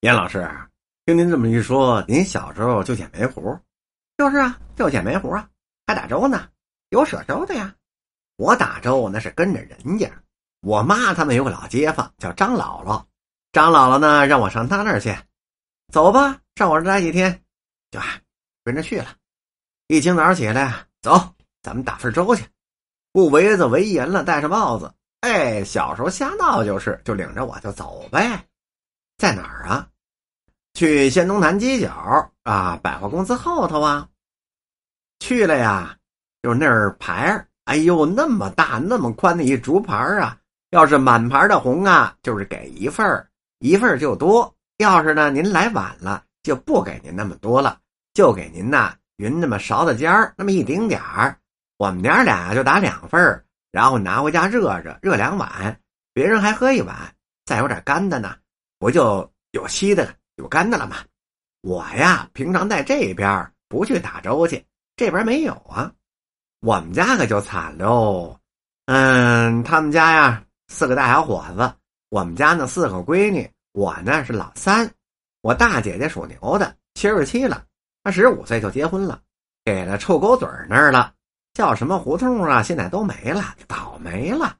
严老师，听您这么一说，您小时候就捡煤糊？就是啊，就捡煤糊啊，还打粥呢，有舍粥的呀。我打粥那是跟着人家，我妈他们有个老街坊叫张姥姥，张姥姥呢让我上她那儿去，走吧，上我这待几天，就跟着去了。一清早起来，走，咱们打份粥去。不围子围严了，戴上帽子，哎，小时候瞎闹就是，就领着我就走呗。在哪儿啊？去仙东南犄角啊，百货公司后头啊。去了呀，就是那儿牌儿，哎呦，那么大那么宽的一竹牌啊！要是满盘的红啊，就是给一份儿，一份儿就多；要是呢，您来晚了，就不给您那么多了，就给您呐匀那么勺子尖儿那么一丁点儿。我们娘俩就打两份儿，然后拿回家热热，热两碗，别人还喝一碗，再有点干的呢。不就有稀的了有干的了吗？我呀，平常在这边不去打粥去，这边没有啊。我们家可就惨喽。嗯，他们家呀，四个大小伙子，我们家那四个闺女，我呢是老三。我大姐姐属牛的，七十七了，她十五岁就结婚了，给了臭狗嘴那儿了，叫什么胡同啊？现在都没了，倒霉了。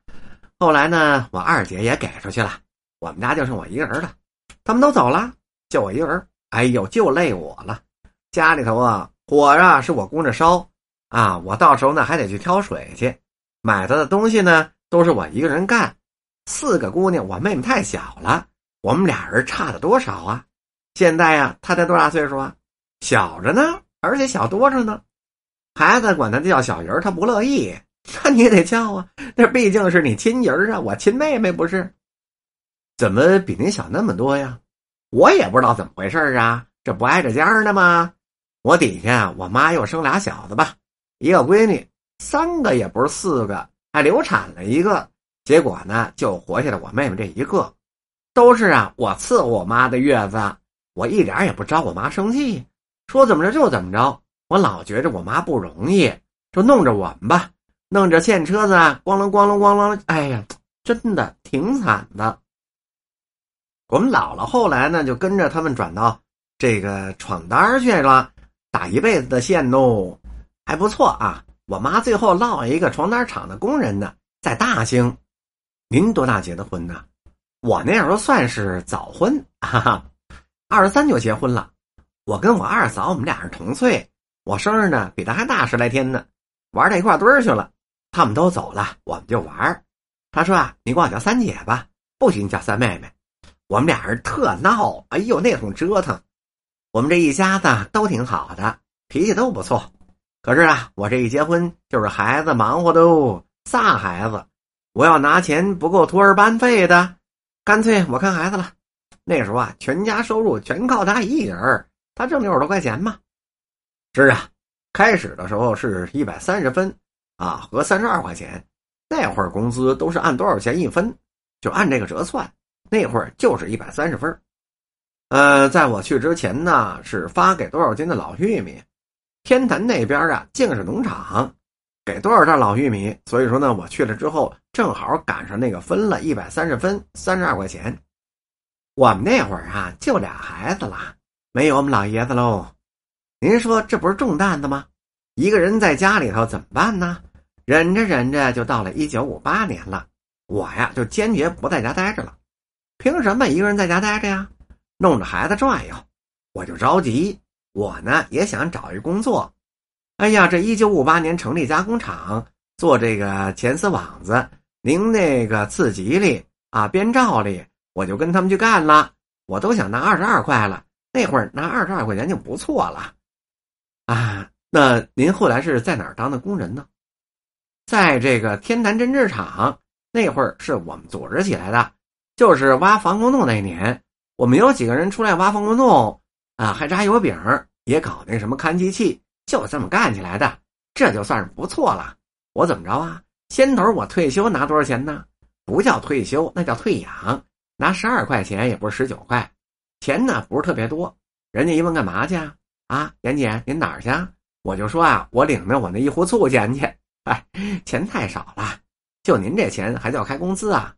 后来呢，我二姐也给出去了。我们家就剩我一个人了，他们都走了，就我一个人。哎呦，就累我了。家里头啊，火啊是我供着烧啊，我到时候呢还得去挑水去，买他的东西呢都是我一个人干。四个姑娘，我妹妹太小了，我们俩人差的多少啊？现在呀，她才多大岁数啊？小着呢，而且小多着呢。孩子管她叫小人，她不乐意，那你也得叫啊，那毕竟是你亲姨儿啊，我亲妹妹不是。怎么比您小那么多呀？我也不知道怎么回事啊，这不挨着家呢吗？我底下我妈又生俩小子吧，一个闺女，三个也不是四个，还流产了一个，结果呢就活下来我妹妹这一个，都是啊我伺候我妈的月子，我一点也不招我妈生气，说怎么着就怎么着，我老觉着我妈不容易，就弄着我们吧，弄着欠车子咣啷咣啷咣啷，哎呀，真的挺惨的。我们姥姥后来呢，就跟着他们转到这个闯单去了，打一辈子的线喽，还不错啊。我妈最后落一个床单厂的工人呢，在大兴。您多大结的婚呢？我那时候算是早婚，哈哈，二十三就结婚了。我跟我二嫂，我们俩是同岁，我生日呢比她还大十来天呢。玩到一块堆儿去了，他们都走了，我们就玩。他说啊，你管我叫三姐吧，不许你叫三妹妹。我们俩人特闹，哎呦那通折腾，我们这一家子都挺好的，脾气都不错。可是啊，我这一结婚就是孩子忙活的哦，仨孩子，我要拿钱不够托儿班费的，干脆我看孩子了。那时候啊，全家收入全靠他一人，他挣六十多块钱嘛。是啊，开始的时候是一百三十分啊，合三十二块钱。那会儿工资都是按多少钱一分，就按这个折算。那会儿就是一百三十分呃，在我去之前呢，是发给多少斤的老玉米？天坛那边啊，净是农场，给多少袋老玉米？所以说呢，我去了之后，正好赶上那个分了一百三十分，三十二块钱。我们那会儿啊，就俩孩子了，没有我们老爷子喽。您说这不是重担子吗？一个人在家里头怎么办呢？忍着忍着，就到了一九五八年了，我呀就坚决不在家待着了。凭什么一个人在家待着呀？弄着孩子转悠，我就着急。我呢也想找一工作。哎呀，这一九五八年成立加工厂，做这个钳丝网子，您那个刺吉利啊，编罩里，我就跟他们去干了。我都想拿二十二块了，那会儿拿二十二块钱就不错了。啊，那您后来是在哪儿当的工人呢？在这个天坛针织厂，那会儿是我们组织起来的。就是挖防空洞那年，我们有几个人出来挖防空洞，啊，还扎油饼，也搞那什么看机器，就这么干起来的，这就算是不错了。我怎么着啊？先头我退休拿多少钱呢？不叫退休，那叫退养，拿十二块钱，也不是十九块，钱呢不是特别多。人家一问干嘛去啊？啊，严姐，您哪儿去？我就说啊，我领着我那一壶醋钱去。哎，钱太少了，就您这钱还叫开工资啊？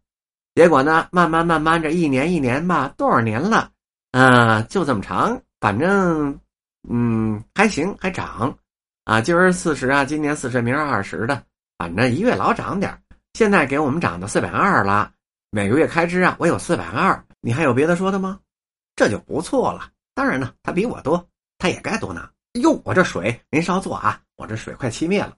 结果呢，慢慢慢慢，这一年一年吧，多少年了，啊，就这么长，反正，嗯，还行，还涨，啊，今儿四十啊，今年四十，明儿二十的，反正一月老涨点现在给我们涨到四百二了，每个月开支啊，我有四百二，你还有别的说的吗？这就不错了。当然呢，他比我多，他也该多拿。哟，我这水您稍坐啊，我这水快熄灭了。